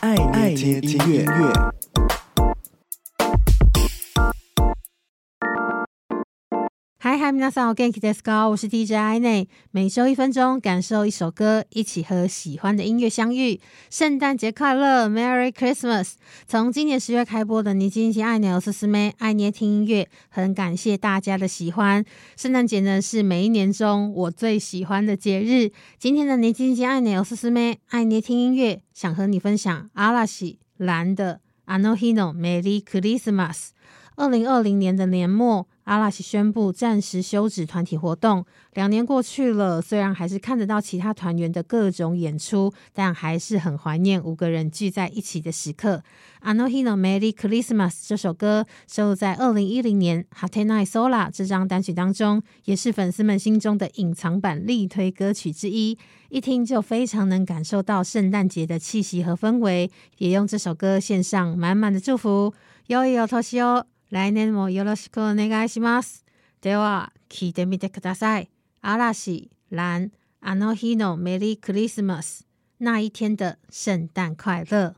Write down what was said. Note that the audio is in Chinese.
爱捏听音乐。嗨嗨，皆さんお元気ですか？我是 DJ 爱内，每周一分钟，感受一首歌，一起和喜欢的音乐相遇。圣诞节快乐，Merry Christmas！从今年十月开播的《你今天爱捏おすすめ爱捏听音乐》，很感谢大家的喜欢。圣诞节呢，是每一年中我最喜欢的节日。今天的《你今天爱捏おすすめ爱捏听音乐》，想和你分享阿拉西岚的《あの日のメリークリスマス》。二零二零年的年末。 阿拉西宣布暂时休止团体活动。两年过去了，虽然还是看得到其他团员的各种演出，但还是很怀念五个人聚在一起的时刻。あの日のメリークリスマス这首歌收录在二零一零年《果てない空》这张单曲当中，也是粉丝们心中的隐藏版力推歌曲之一。一听就非常能感受到圣诞节的气息和氛围，也用这首歌献上满满的祝福。良いお年を。来年もよろしくお愿いし ます。では、聞いてみてください。岚、岚、あの日のメリークリスマス。那一天的圣诞快乐。